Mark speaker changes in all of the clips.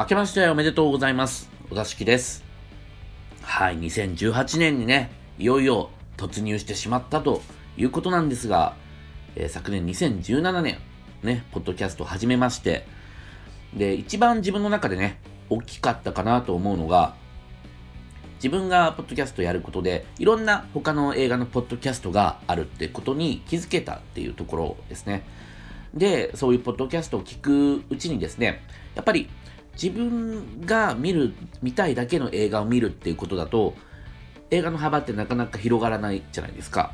Speaker 1: 明けましておめでとうございます。お座敷です。はい、2018年にね、いよいよ突入してしまったということなんですが、えー、昨年2017年、ね、ポッドキャスト始めまして、で、一番自分の中でね、大きかったかなと思うのが、自分がポッドキャストやることで、いろんな他の映画のポッドキャストがあるってことに気づけたっていうところですね。で、そういうポッドキャストを聞くうちにですね、やっぱり自分が見る、見たいだけの映画を見るっていうことだと、映画の幅ってなかなか広がらないじゃないですか。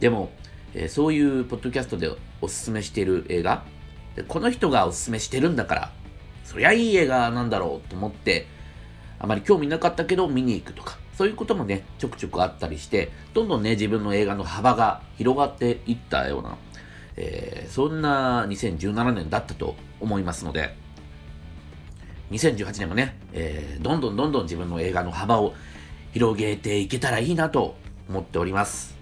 Speaker 1: でも、えー、そういうポッドキャストでおすすめしている映画で、この人がおすすめしてるんだから、そりゃいい映画なんだろうと思って、あまり興味なかったけど見に行くとか、そういうこともね、ちょくちょくあったりして、どんどんね、自分の映画の幅が広がっていったような、えー、そんな2017年だったと思いますので、2018年もね、えー、どんどんどんどん自分の映画の幅を広げていけたらいいなと思っております。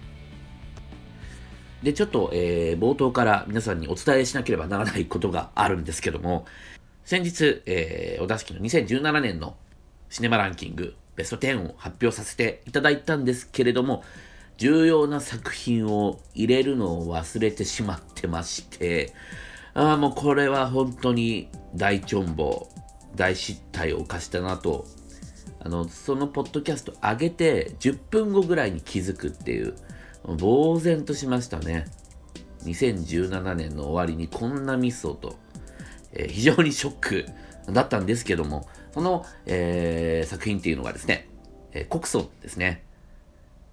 Speaker 1: で、ちょっと、えー、冒頭から皆さんにお伝えしなければならないことがあるんですけども、先日、えー、お出しの2017年のシネマランキングベスト10を発表させていただいたんですけれども、重要な作品を入れるのを忘れてしまってまして、ああ、もうこれは本当に大チョンボ大失態を犯したなと、あの、そのポッドキャスト上げて10分後ぐらいに気づくっていう、呆然としましたね。2017年の終わりにこんなミスをと、えー、非常にショックだったんですけども、その、えー、作品っていうのがですね、えー、コクソンですね。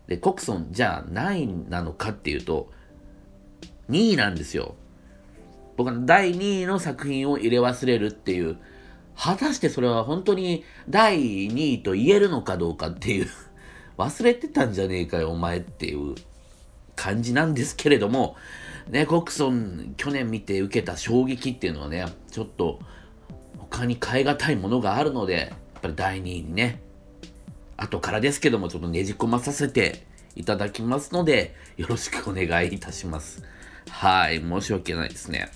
Speaker 1: で、コクソンじゃあ何位なのかっていうと、2位なんですよ。僕は第2位の作品を入れ忘れるっていう、果たしてそれは本当に第2位と言えるのかどうかっていう 忘れてたんじゃねえかよ、お前っていう感じなんですけれども、ね、コクソン、去年見て受けた衝撃っていうのはね、ちょっと他に変え難いものがあるので、やっぱり第2位にね、後からですけども、ちょっとねじ込まさせていただきますので、よろしくお願いいたします。はい、申し訳ないですね。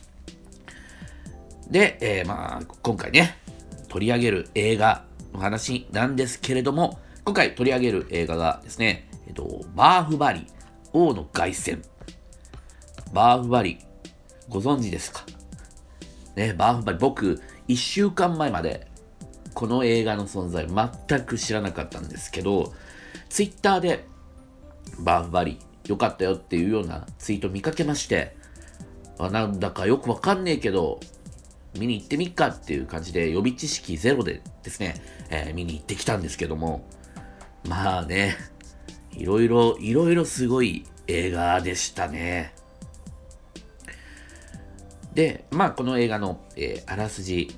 Speaker 1: で、えー、まあ、今回ね、取り上げる映画の話なんですけれども、今回取り上げる映画がですね、えっと、バーフバリ、王の凱旋。バーフバリ、ご存知ですか？ね、バーフバリ、僕、1週間前まで、この映画の存在全く知らなかったんですけど、ツイッターで、バーフバリ、良かったよっていうようなツイート見かけまして、あなんだかよくわかんねえけど、見に行ってみっかっていう感じで予備知識ゼロでですね、えー、見に行ってきたんですけども、まあね、いろいろ、いろいろすごい映画でしたね。で、まあこの映画の、えー、あらすじ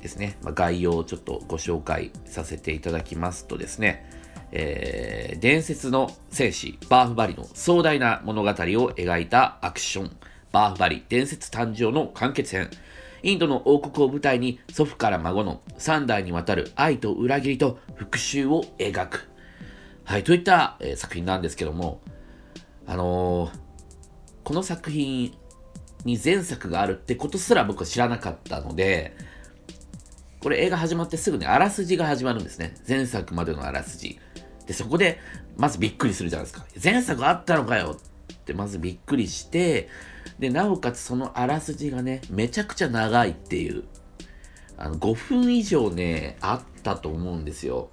Speaker 1: ですね、まあ、概要をちょっとご紹介させていただきますとですね、えー、伝説の戦士バーフバリの壮大な物語を描いたアクションバーフバリ伝説誕生の完結編インドの王国を舞台に祖父から孫の3代にわたる愛と裏切りと復讐を描く。はい、といった、えー、作品なんですけども、あのー、この作品に前作があるってことすら僕は知らなかったので、これ映画始まってすぐね、あらすじが始まるんですね。前作までのあらすじ。で、そこで、まずびっくりするじゃないですか。前作あったのかよってまずびっくりして、で、なおかつそのあらすじがね、めちゃくちゃ長いっていう。あの、5分以上ね、あったと思うんですよ。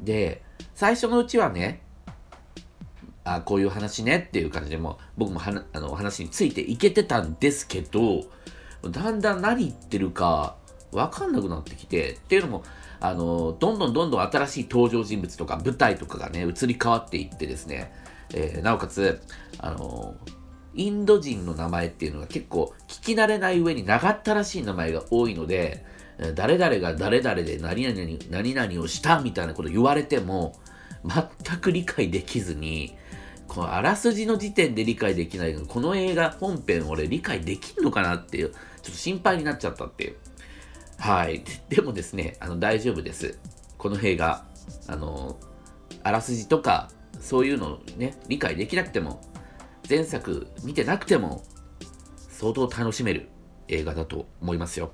Speaker 1: で、最初のうちはね、あこういう話ねっていう感じでも僕もはあの話についていけてたんですけど、だんだん何言ってるかわかんなくなってきて、っていうのも、あの、どんどんどんどん新しい登場人物とか舞台とかがね、移り変わっていってですね、えー、なおかつ、あの、インド人の名前っていうのが結構聞き慣れない上に長ったらしい名前が多いので、誰々が誰々で何々何々をしたみたいなこと言われても、全く理解できずに、このあらすじの時点で理解できないけど、この映画本編俺理解できんのかなっていう、ちょっと心配になっちゃったっていう。はい。でもですね、あの大丈夫です。この映画、あの、あらすじとか、そういうのね、理解できなくても、前作見てなくても相当楽しめる映画だと思いますよ。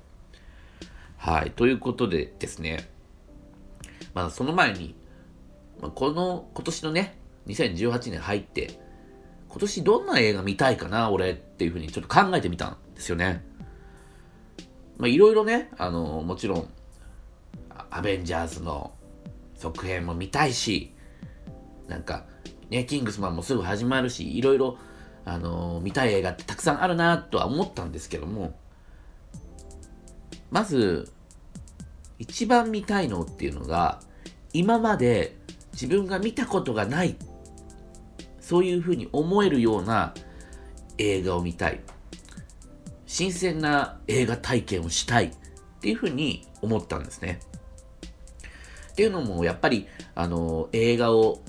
Speaker 1: はい。ということでですね、まあその前に、まあ、この、今年のね、2018年入って、今年どんな映画見たいかな、俺っていうふうにちょっと考えてみたんですよね。まあいろいろね、あの、もちろん、アベンジャーズの続編も見たいし、なんか、ね、キングスマンもすぐ始まるし、いろいろ、あのー、見たい映画ってたくさんあるなとは思ったんですけども、まず、一番見たいのっていうのが、今まで自分が見たことがない、そういうふうに思えるような映画を見たい。新鮮な映画体験をしたいっていうふうに思ったんですね。っていうのも、やっぱり、あの、映画を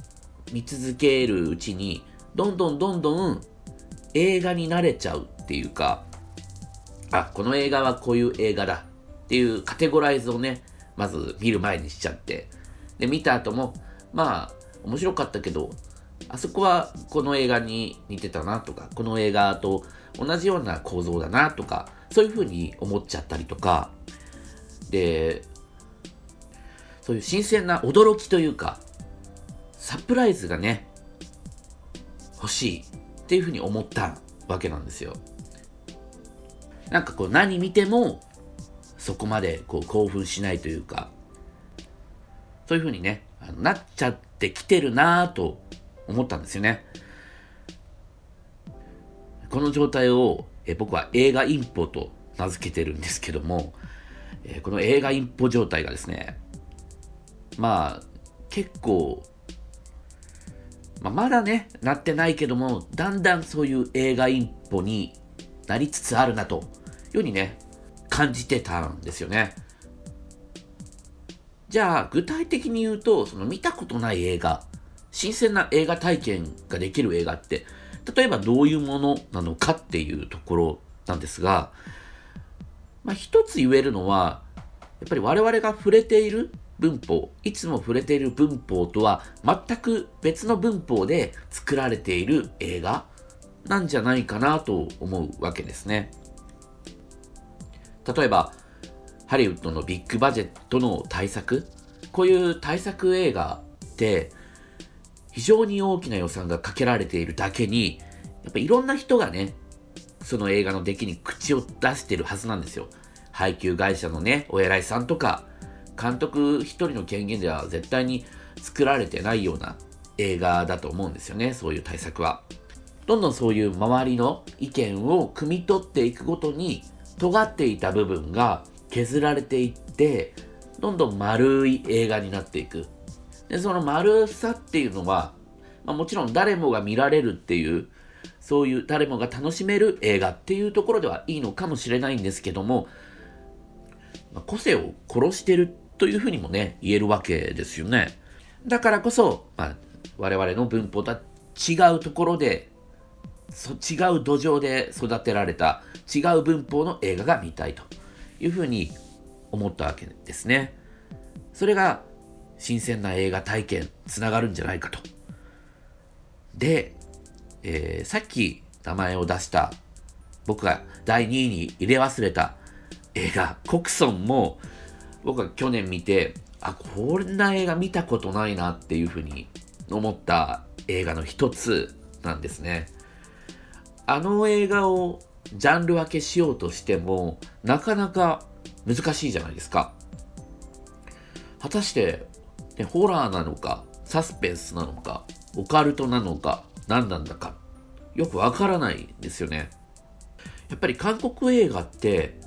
Speaker 1: 見続けるうちに、どんどんどんどん映画に慣れちゃうっていうか、あ、この映画はこういう映画だっていうカテゴライズをね、まず見る前にしちゃって、で、見た後も、まあ、面白かったけど、あそこはこの映画に似てたなとか、この映画と同じような構造だなとか、そういうふうに思っちゃったりとか、で、そういう新鮮な驚きというか、サプライズがね、欲しいっていうふうに思ったわけなんですよ。なんかこう何見てもそこまでこう興奮しないというか、そういうふうにね、なっちゃってきてるなぁと思ったんですよね。この状態をえ僕は映画インポと名付けてるんですけども、えこの映画インポ状態がですね、まあ結構まあ、まだね、なってないけども、だんだんそういう映画一歩になりつつあるなと、いうふうにね、感じてたんですよね。じゃあ、具体的に言うと、その見たことない映画、新鮮な映画体験ができる映画って、例えばどういうものなのかっていうところなんですが、まあ、一つ言えるのは、やっぱり我々が触れている文法、いつも触れている文法とは全く別の文法で作られている映画なんじゃないかなと思うわけですね。例えば、ハリウッドのビッグバジェットの対策、こういう対策映画って非常に大きな予算がかけられているだけに、やっぱいろんな人がね、その映画の出来に口を出してるはずなんですよ。配給会社のね、お偉いさんとか、監督一人の権限では絶対に作られてないような映画だと思うんですよね、そういう対策は。どんどんそういう周りの意見を汲み取っていくごとに、尖っていた部分が削られていって、どんどん丸い映画になっていく。で、その丸さっていうのは、まあ、もちろん誰もが見られるっていう、そういう誰もが楽しめる映画っていうところではいいのかもしれないんですけども、まあ、個性を殺してるというふうにもね、言えるわけですよね。だからこそ、まあ、我々の文法とは違うところで、そ違う土壌で育てられた違う文法の映画が見たいというふうに思ったわけですね。それが新鮮な映画体験つながるんじゃないかと。で、えー、さっき名前を出した僕が第2位に入れ忘れた映画コクソンも僕は去年見て、あ、こんな映画見たことないなっていうふうに思った映画の一つなんですね。あの映画をジャンル分けしようとしても、なかなか難しいじゃないですか。果たして、ね、ホラーなのか、サスペンスなのか、オカルトなのか、何なんだか、よくわからないんですよね。やっぱり韓国映画って、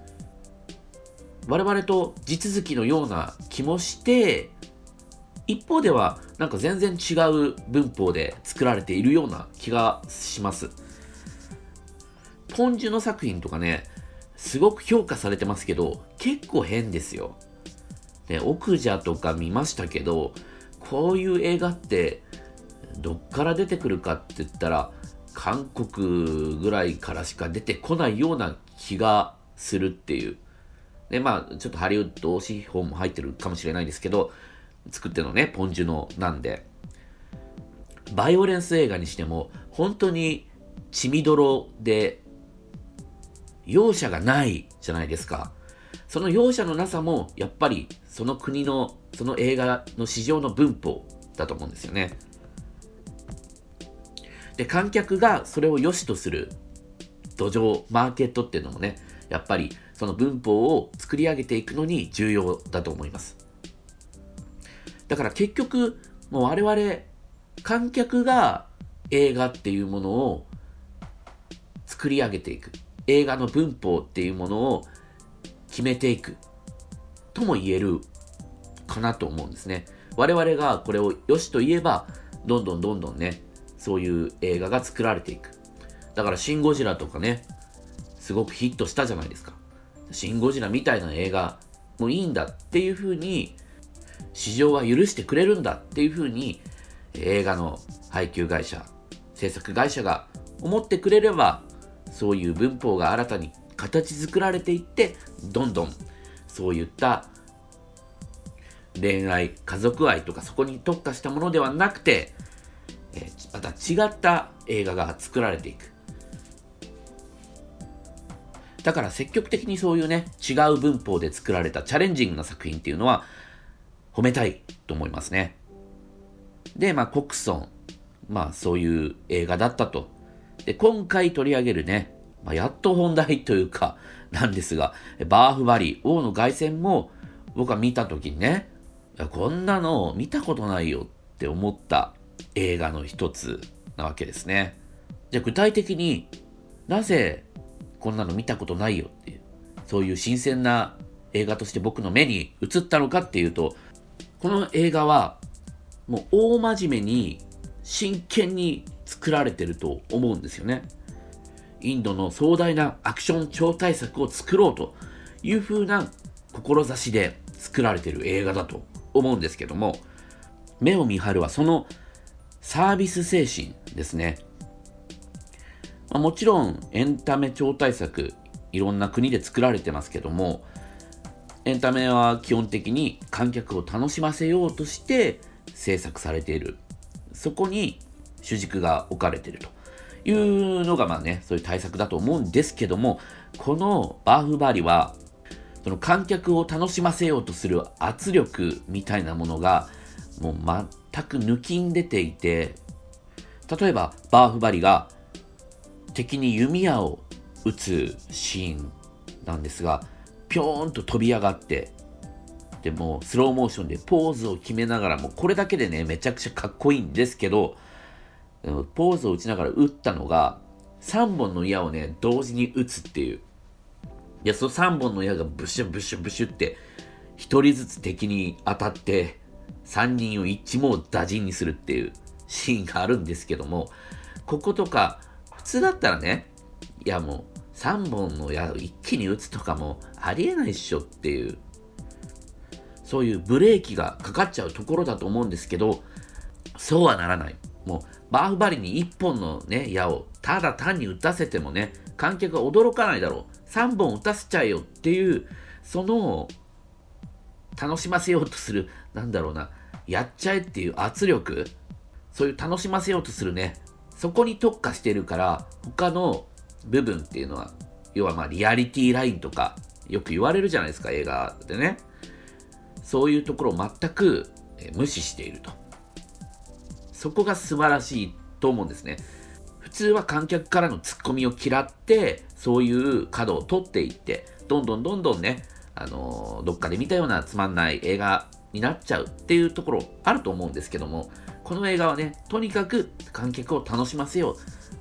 Speaker 1: 我々と地続きのような気もして、一方ではなんか全然違う文法で作られているような気がします。ポンジュの作品とかね、すごく評価されてますけど、結構変ですよ。ね、奥者とか見ましたけど、こういう映画ってどっから出てくるかって言ったら、韓国ぐらいからしか出てこないような気がするっていう。で、まあ、ちょっとハリウッド資本も入ってるかもしれないですけど、作ってのね、ポンジュのなんで。バイオレンス映画にしても、本当に血みどろで、容赦がないじゃないですか。その容赦のなさも、やっぱりその国の、その映画の市場の文法だと思うんですよね。で、観客がそれを良しとする土壌、マーケットっていうのもね、やっぱりその文法を作り上げていくのに重要だと思います。だから結局、もう我々、観客が映画っていうものを作り上げていく。映画の文法っていうものを決めていく。とも言えるかなと思うんですね。我々がこれを良しと言えば、どんどんどんどんね、そういう映画が作られていく。だから、シン・ゴジラとかね、すごくヒットしたじゃないですか。シン・ゴジラみたいな映画もいいんだっていう風に、市場は許してくれるんだっていう風に、映画の配給会社、制作会社が思ってくれれば、そういう文法が新たに形作られていって、どんどんそういった恋愛、家族愛とかそこに特化したものではなくて、また違った映画が作られていく。だから積極的にそういうね、違う文法で作られたチャレンジングな作品っていうのは褒めたいと思いますね。で、まあ、コクソン。まあ、そういう映画だったと。で、今回取り上げるね、まあ、やっと本題というか、なんですが、バーフバリー、王の凱旋も僕は見たときにね、こんなの見たことないよって思った映画の一つなわけですね。じゃあ具体的になぜこんなの見たことないよっていう、そういう新鮮な映画として僕の目に映ったのかっていうと、この映画はもう大真面目に真剣に作られてると思うんですよね。インドの壮大なアクション超大作を作ろうという風な志で作られてる映画だと思うんですけども、目を見張るはそのサービス精神ですね。まあ、もちろんエンタメ超大作、いろんな国で作られてますけども、エンタメは基本的に観客を楽しませようとして制作されている。そこに主軸が置かれているというのがまあね、そういう対策だと思うんですけども、このバーフバリは、その観客を楽しませようとする圧力みたいなものが、もう全く抜きん出ていて、例えばバーフバリが敵に弓矢を撃つシーンなんですが、ぴょーんと飛び上がって、でもスローモーションでポーズを決めながらも、これだけでね、めちゃくちゃかっこいいんですけど、ポーズを打ちながら撃ったのが、3本の矢をね、同時に撃つっていう。いや、その3本の矢がブシュブシュブシュって、1人ずつ敵に当たって、3人を一網打尽にするっていうシーンがあるんですけども、こことか、普通だったらね、いやもう3本の矢を一気に打つとかもありえないっしょっていう、そういうブレーキがかかっちゃうところだと思うんですけど、そうはならない。もう、バーフバリに1本のね、矢をただ単に打たせてもね、観客は驚かないだろう。3本打たせちゃえよっていう、その、楽しませようとする、なんだろうな、やっちゃえっていう圧力、そういう楽しませようとするね、そこに特化してるから、他の部分っていうのは、要はまあリアリティラインとか、よく言われるじゃないですか、映画でね。そういうところを全く無視していると。そこが素晴らしいと思うんですね。普通は観客からのツッコミを嫌って、そういう角を取っていって、どんどんどんどんね、あのー、どっかで見たようなつまんない映画になっちゃうっていうところあると思うんですけども、この映画はね、とにかく観客を楽しませよう。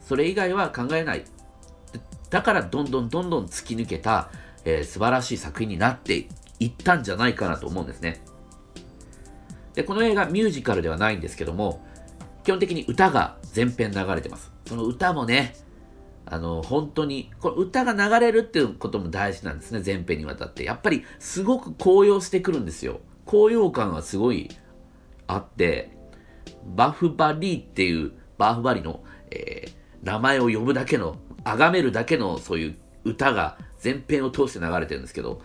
Speaker 1: それ以外は考えない。だからどんどんどんどん突き抜けた、えー、素晴らしい作品になっていったんじゃないかなと思うんですね。で、この映画ミュージカルではないんですけども、基本的に歌が全編流れてます。その歌もね、あの、本当に、これ歌が流れるっていうことも大事なんですね、全編にわたって。やっぱり、すごく高揚してくるんですよ。高揚感がすごいあって、バフバリーっていう、バフバリの、えー、名前を呼ぶだけの、崇めるだけのそういう歌が全編を通して流れてるんですけど、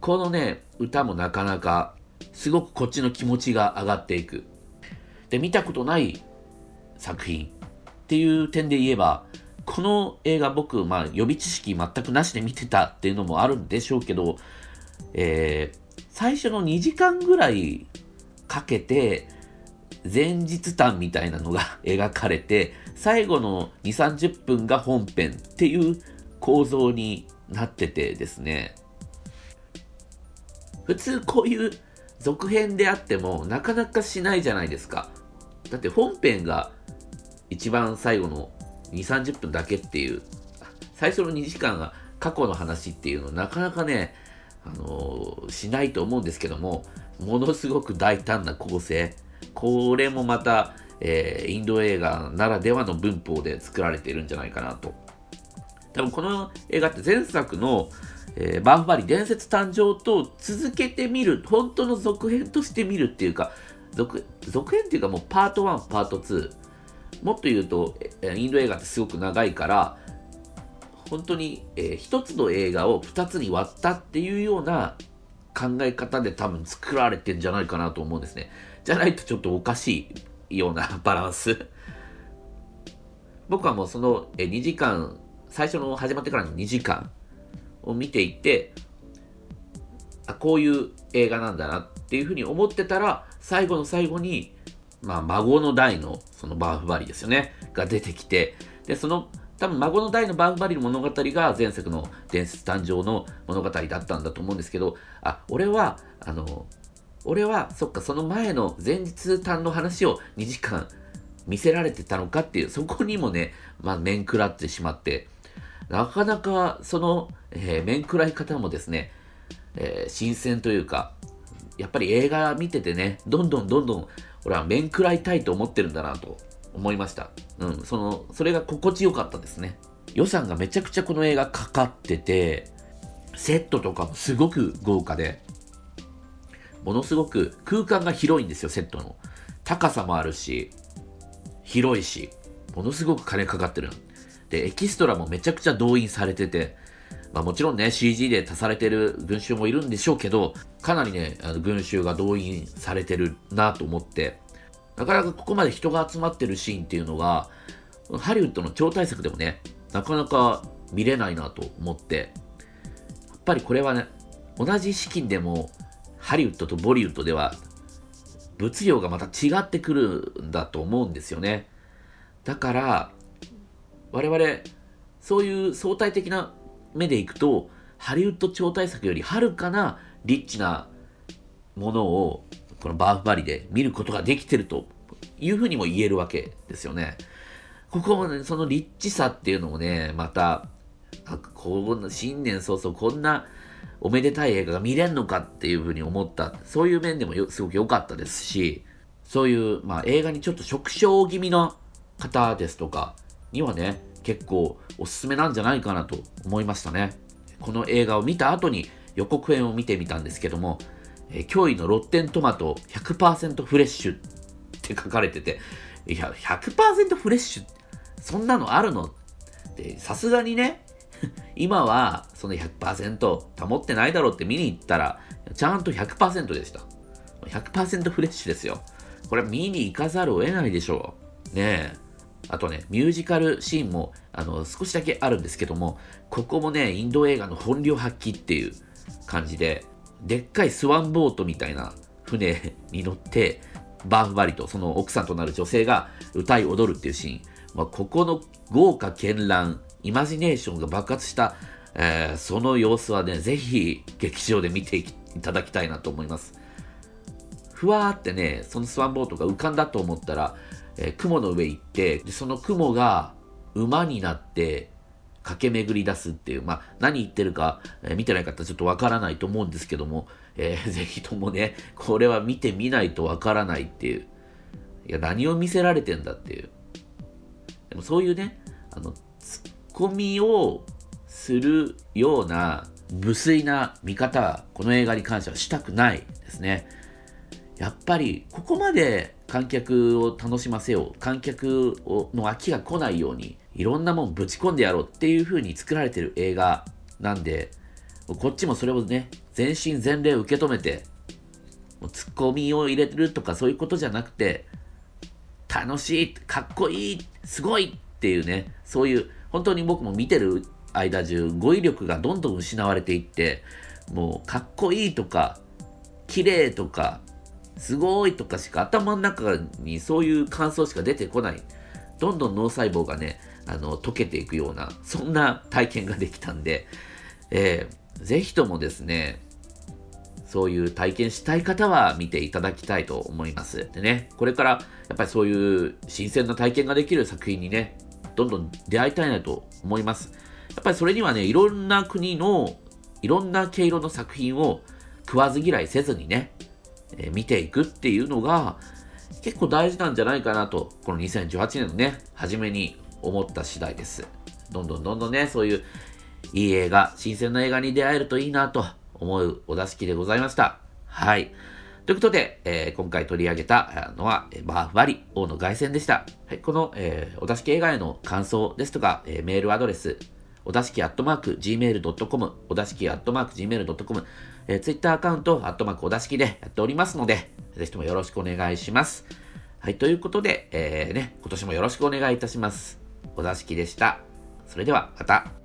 Speaker 1: このね、歌もなかなか、すごくこっちの気持ちが上がっていく。で、見たことない作品っていう点で言えば、この映画僕、まあ予備知識全くなしで見てたっていうのもあるんでしょうけど、えー、最初の2時間ぐらいかけて、前日談みたいなのが描かれて、最後の2、30分が本編っていう構造になっててですね、普通こういう続編であってもなかなかしないじゃないですか。だって本編が一番最後の2、30分だけっていう、最初の2時間が過去の話っていうのなかなかね、あのー、しないと思うんですけども、ものすごく大胆な構成。これもまた、えー、インド映画ならではの文法で作られているんじゃないかなと。多分この映画って前作の、えー、バンフバリ伝説誕生と続けてみる、本当の続編として見るっていうか、続続編っていうかもうパート1、パート2。もっと言うと、インド映画ってすごく長いから、本当に、えー、つの映画を二つに割ったっていうような考え方で多分作られてんじゃないかなと思うんですね。じゃないとちょっとおかしいようなバランス。僕はもうその2時間、最初の始まってからの2時間を見ていて、あ、こういう映画なんだなっていうふうに思ってたら、最後の最後に、まあ、孫の代の、そのバーフバリですよね、が出てきて、で、その、多分孫の代のバーフバリの物語が前作の伝説誕生の物語だったんだと思うんですけど、あ、俺は、あの、俺は、そっか、その前の前日短の話を2時間見せられてたのかっていう、そこにもね、まあ、面食らってしまって、なかなか、その、えー、面食らい方もですね、えー、新鮮というか、やっぱり映画見ててね、どんどんどんどん、俺は面食らいたいと思ってるんだなと思いました。うん、その、それが心地よかったですね。予算がめちゃくちゃこの映画かかってて、セットとかもすごく豪華で、ものすごく空間が広いんですよ、セットの。高さもあるし、広いし、ものすごく金かかってる。で、エキストラもめちゃくちゃ動員されてて、まあもちろんね、CG で足されてる群衆もいるんでしょうけど、かなりね、あの群衆が動員されてるなと思って、なかなかここまで人が集まってるシーンっていうのが、ハリウッドの超大作でもね、なかなか見れないなと思って、やっぱりこれはね、同じ資金でも、ハリウッドとボリウッドでは、物量がまた違ってくるんだと思うんですよね。だから、我々、そういう相対的な目でいくと、ハリウッド超大作よりはるかなリッチなものを、このバーフバリで見ることができてるというふうにも言えるわけですよね。ここもね、そのリッチさっていうのもね、また、こんな、新年早々こんなおめでたい映画が見れんのかっていうふうに思った、そういう面でもすごく良かったですし、そういう、まあ映画にちょっと触傷気味の方ですとかにはね、結構おすすめなんじゃないかなと思いましたね。この映画を見た後に予告編を見てみたんですけども、えー、驚異のロッテントマト100%フレッシュって書かれてて、いや、100%フレッシュ？そんなのあるの？ってさすがにね、今はその100%保ってないだろうって見に行ったら、ちゃんと100%でした。100%フレッシュですよ。これ見に行かざるを得ないでしょう。ねえ。あとね、ミュージカルシーンも、あの、少しだけあるんですけども、ここもね、インド映画の本領発揮っていう感じで、でっかいスワンボートみたいな船に乗って、バーフバリとその奥さんとなる女性が歌い踊るっていうシーン。まあ、ここの豪華絢爛、イマジネーションが爆発した、えー、その様子はね、ぜひ劇場で見ていただきたいなと思います。ふわーってね、そのスワンボートが浮かんだと思ったら、えー、雲の上行って、でその雲が馬になって駆け巡り出すっていう、まあ、何言ってるか、えー、見てない方ちょっとわからないと思うんですけども、えー、ぜひともね、これは見てみないとわからないっていう。いや、何を見せられてんだっていう。でもそういうね、あの、コミをするような無粋な見方、この映画に関してはしたくないですね。やっぱり、ここまで観客を楽しませよう、観客の飽きが来ないように、いろんなもんぶち込んでやろうっていう風に作られてる映画なんで、こっちもそれをね、全身全霊受け止めて、ツッコミを入れてるとかそういうことじゃなくて、楽しい、かっこいい、すごいっていうね、そういう、本当に僕も見てる間中、語彙力がどんどん失われていって、もうかっこいいとか、綺麗とか、すごいとかしか頭の中にそういう感想しか出てこない。どんどん脳細胞がね、あの、溶けていくような、そんな体験ができたんで、えー、ぜひともですね、そういう体験したい方は見ていただきたいと思います。でね、これからやっぱりそういう新鮮な体験ができる作品にね、どんどん出会いたいなと思います。やっぱりそれにはね、いろんな国のいろんな毛色の作品を食わず嫌いせずにね、えー、見ていくっていうのが結構大事なんじゃないかなと、この2018年のね、初めに思った次第です。どんどんどんどんね、そういういい映画、新鮮な映画に出会えるといいなと思うお座敷でございました。はい。ということで、えー、今回取り上げたのは、バーフバリ王の凱旋でした。はい、この、えー、お座敷映画への感想ですとか、えー、メールアドレス、おだしきアットマーク gmail.com、おだしきアットマーク gmail.com、えー、ツイッターアカウント、アットマークおだしきでやっておりますので、ぜひともよろしくお願いします。はい、ということで、えー、ね、今年もよろしくお願いいたします。おだしきでした。それでは、また。